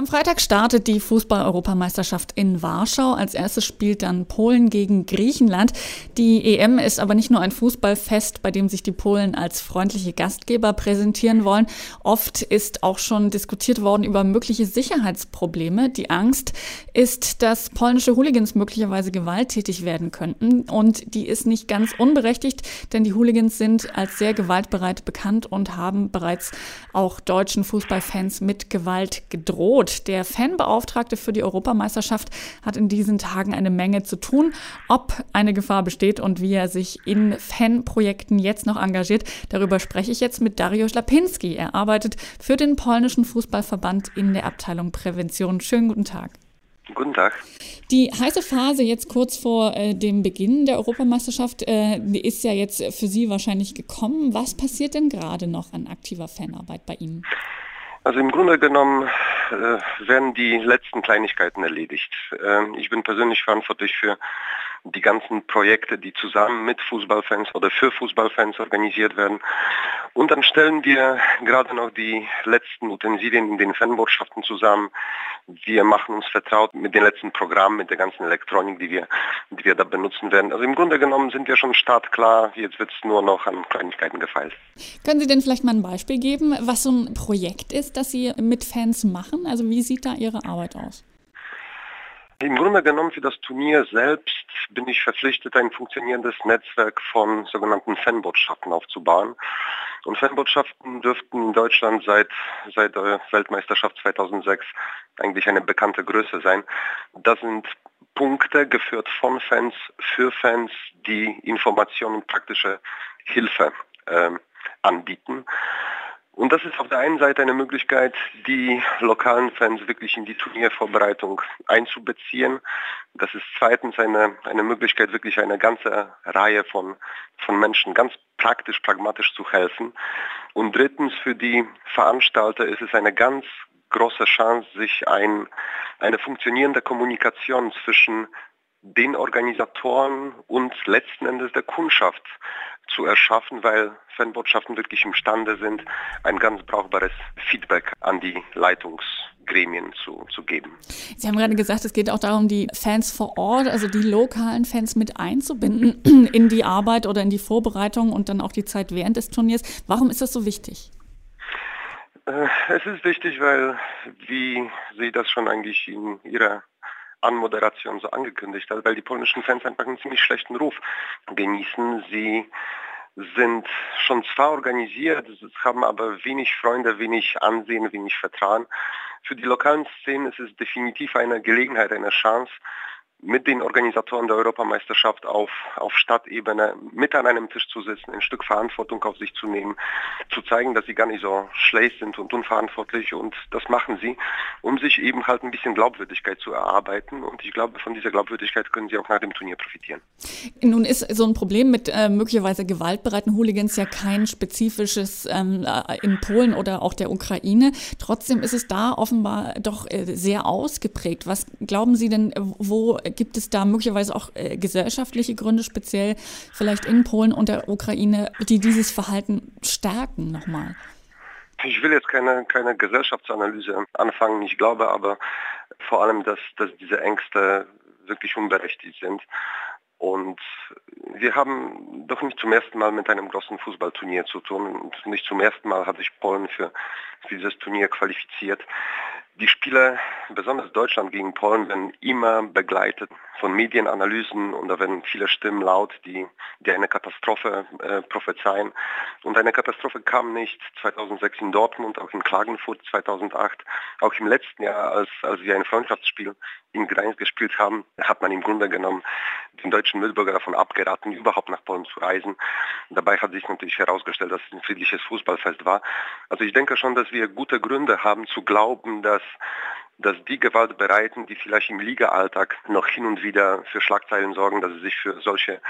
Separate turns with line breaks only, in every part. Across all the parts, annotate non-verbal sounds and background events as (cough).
Am Freitag startet die Fußball-Europameisterschaft in Warschau. Als erstes spielt dann Polen gegen Griechenland. Die EM ist aber nicht nur ein Fußballfest, bei dem sich die Polen als freundliche Gastgeber präsentieren wollen. Oft ist auch schon diskutiert worden über mögliche Sicherheitsprobleme. Die Angst ist, dass polnische Hooligans möglicherweise gewalttätig werden könnten. Und die ist nicht ganz unberechtigt, denn die Hooligans sind als sehr gewaltbereit bekannt und haben bereits auch deutschen Fußballfans mit Gewalt gedroht. Der Fanbeauftragte für die Europameisterschaft hat in diesen Tagen eine Menge zu tun. Ob eine Gefahr besteht und wie er sich in Fanprojekten jetzt noch engagiert, darüber spreche ich jetzt mit Dario Schlapinski. Er arbeitet für den polnischen Fußballverband in der Abteilung Prävention. Schönen guten Tag.
Guten Tag.
Die heiße Phase jetzt kurz vor äh, dem Beginn der Europameisterschaft äh, ist ja jetzt für Sie wahrscheinlich gekommen. Was passiert denn gerade noch an aktiver Fanarbeit bei Ihnen?
Also im Grunde genommen äh, werden die letzten Kleinigkeiten erledigt. Äh, ich bin persönlich verantwortlich für die ganzen Projekte, die zusammen mit Fußballfans oder für Fußballfans organisiert werden. Und dann stellen wir gerade noch die letzten Utensilien in den Fanbotschaften zusammen. Wir machen uns vertraut mit den letzten Programmen, mit der ganzen Elektronik, die wir, die wir da benutzen werden. Also im Grunde genommen sind wir schon startklar. Jetzt wird es nur noch an Kleinigkeiten gefeilt.
Können Sie denn vielleicht mal ein Beispiel geben, was so ein Projekt ist, das Sie mit Fans machen? Also wie sieht da Ihre Arbeit aus?
Im Grunde genommen für das Turnier selbst bin ich verpflichtet, ein funktionierendes Netzwerk von sogenannten Fanbotschaften aufzubauen. Und Fanbotschaften dürften in Deutschland seit, seit der Weltmeisterschaft 2006 eigentlich eine bekannte Größe sein. Das sind Punkte geführt von Fans für Fans, die Informationen und praktische Hilfe äh, anbieten. Und das ist auf der einen Seite eine Möglichkeit, die lokalen Fans wirklich in die Turniervorbereitung einzubeziehen. Das ist zweitens eine, eine Möglichkeit, wirklich eine ganze Reihe von, von Menschen ganz praktisch, pragmatisch zu helfen. Und drittens, für die Veranstalter ist es eine ganz große Chance, sich ein, eine funktionierende Kommunikation zwischen den Organisatoren und letzten Endes der Kundschaft zu erschaffen, weil Fanbotschaften wirklich imstande sind, ein ganz brauchbares Feedback an die Leitungsgremien zu, zu geben.
Sie haben gerade gesagt, es geht auch darum, die Fans vor Ort, also die lokalen Fans mit einzubinden (clears throat) in die Arbeit oder in die Vorbereitung und dann auch die Zeit während des Turniers. Warum ist das so wichtig?
Äh, es ist wichtig, weil, wie Sie das schon eigentlich in Ihrer Anmoderation so angekündigt hat, weil die polnischen Fans einfach einen ziemlich schlechten Ruf genießen. Sie sind schon zwar organisiert, haben aber wenig Freunde, wenig Ansehen, wenig Vertrauen. Für die lokalen Szenen ist es definitiv eine Gelegenheit, eine Chance, mit den Organisatoren der Europameisterschaft auf, auf Stadtebene mit an einem Tisch zu sitzen, ein Stück Verantwortung auf sich zu nehmen, zu zeigen, dass sie gar nicht so schlecht sind und unverantwortlich und das machen sie, um sich eben halt ein bisschen Glaubwürdigkeit zu erarbeiten und ich glaube, von dieser Glaubwürdigkeit können sie auch nach dem Turnier profitieren.
Nun ist so ein Problem mit äh, möglicherweise gewaltbereiten Hooligans ja kein spezifisches ähm, äh, in Polen oder auch der Ukraine. Trotzdem ist es da offenbar doch äh, sehr ausgeprägt. Was glauben Sie denn, wo gibt es da möglicherweise auch äh, gesellschaftliche Gründe, speziell vielleicht in Polen und der Ukraine, die dieses Verhalten stärken nochmal?
Ich will jetzt keine, keine Gesellschaftsanalyse anfangen. Ich glaube aber vor allem, dass, dass diese Ängste wirklich unberechtigt sind. Und wir haben doch nicht zum ersten Mal mit einem großen Fußballturnier zu tun. Und nicht zum ersten Mal hat sich Polen für, für dieses Turnier qualifiziert. Die Spiele, besonders Deutschland gegen Polen, werden immer begleitet von Medienanalysen und da werden viele Stimmen laut, die, die eine Katastrophe äh, prophezeien. Und eine Katastrophe kam nicht 2006 in Dortmund, auch in Klagenfurt 2008, auch im letzten Jahr, als, als wir ein Freundschaftsspiel in Gdańsk gespielt haben, hat man im Grunde genommen den deutschen Mitbürger davon abgeraten, überhaupt nach Polen zu reisen. Dabei hat sich natürlich herausgestellt, dass es ein friedliches Fußballfest war. Also ich denke schon, dass wir gute Gründe haben zu glauben, dass dass die Gewaltbereiten, die vielleicht im Liga-Alltag noch hin und wieder für Schlagzeilen sorgen, dass sie sich für solche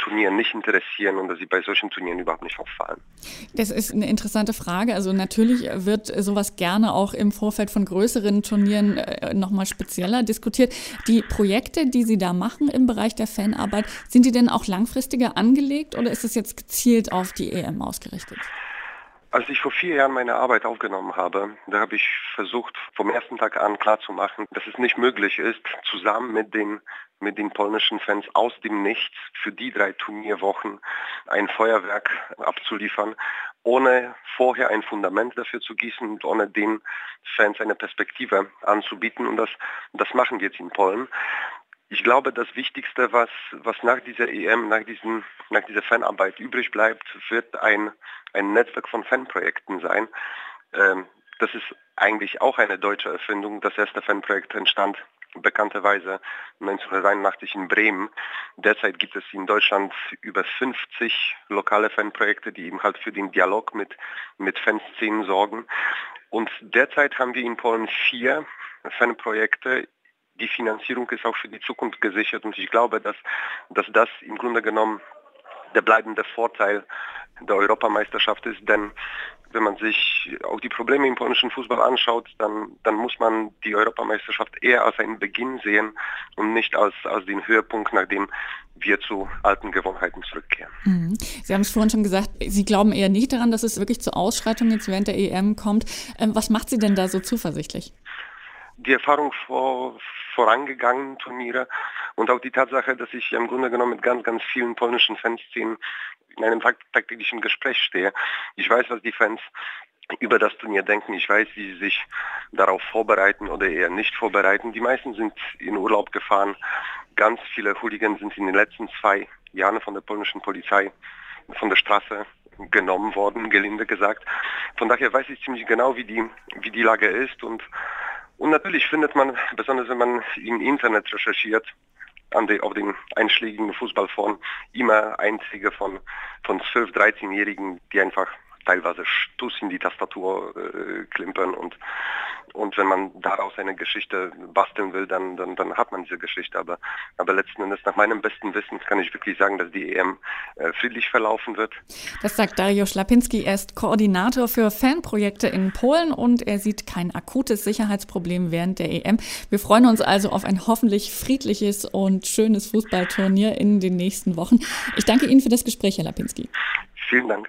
Turnieren nicht interessieren und dass sie bei solchen Turnieren überhaupt nicht auffallen.
Das ist eine interessante Frage. Also natürlich wird sowas gerne auch im Vorfeld von größeren Turnieren äh, nochmal spezieller diskutiert. Die Projekte, die Sie da machen im Bereich der Fanarbeit, sind die denn auch langfristiger angelegt oder ist es jetzt gezielt auf die EM ausgerichtet?
Als ich vor vier Jahren meine Arbeit aufgenommen habe, da habe ich versucht, vom ersten Tag an klarzumachen, dass es nicht möglich ist, zusammen mit den, mit den polnischen Fans aus dem Nichts für die drei Turnierwochen ein Feuerwerk abzuliefern, ohne vorher ein Fundament dafür zu gießen und ohne den Fans eine Perspektive anzubieten. Und das, das machen wir jetzt in Polen. Ich glaube, das Wichtigste, was, was nach dieser EM, nach, diesen, nach dieser Fanarbeit übrig bleibt, wird ein, ein Netzwerk von Fanprojekten sein. Ähm, das ist eigentlich auch eine deutsche Erfindung. Das erste Fanprojekt entstand bekannterweise 1983 in Bremen. Derzeit gibt es in Deutschland über 50 lokale Fanprojekte, die eben halt für den Dialog mit, mit Fanszenen sorgen. Und derzeit haben wir in Polen vier Fanprojekte die Finanzierung ist auch für die Zukunft gesichert und ich glaube, dass, dass das im Grunde genommen der bleibende Vorteil der Europameisterschaft ist, denn wenn man sich auch die Probleme im polnischen Fußball anschaut, dann, dann muss man die Europameisterschaft eher als einen Beginn sehen und nicht als, als den Höhepunkt, nachdem wir zu alten Gewohnheiten zurückkehren.
Mhm. Sie haben es vorhin schon gesagt, Sie glauben eher nicht daran, dass es wirklich zu Ausschreitungen jetzt während der EM kommt. Ähm, was macht Sie denn da so zuversichtlich?
Die Erfahrung vor, vorangegangenen Turniere und auch die Tatsache, dass ich im Grunde genommen mit ganz, ganz vielen polnischen Fanszenen in einem tagtäglichen Gespräch stehe. Ich weiß, was die Fans über das Turnier denken. Ich weiß, wie sie sich darauf vorbereiten oder eher nicht vorbereiten. Die meisten sind in Urlaub gefahren. Ganz viele Hooligans sind in den letzten zwei Jahren von der polnischen Polizei von der Straße genommen worden, gelinde gesagt. Von daher weiß ich ziemlich genau, wie die, wie die Lage ist und und natürlich findet man, besonders wenn man im Internet recherchiert, die, auf den einschlägigen Fußballforen immer Einzige von, von 12-, 13-Jährigen, die einfach teilweise Stuss in die Tastatur äh, klimpern und und wenn man daraus eine Geschichte basteln will, dann, dann, dann hat man diese Geschichte. Aber, aber letzten Endes, nach meinem besten Wissen, kann ich wirklich sagen, dass die EM äh, friedlich verlaufen wird.
Das sagt Dario Schlapinski. Er ist Koordinator für Fanprojekte in Polen und er sieht kein akutes Sicherheitsproblem während der EM. Wir freuen uns also auf ein hoffentlich friedliches und schönes Fußballturnier in den nächsten Wochen. Ich danke Ihnen für das Gespräch, Herr Lapinski.
Vielen Dank.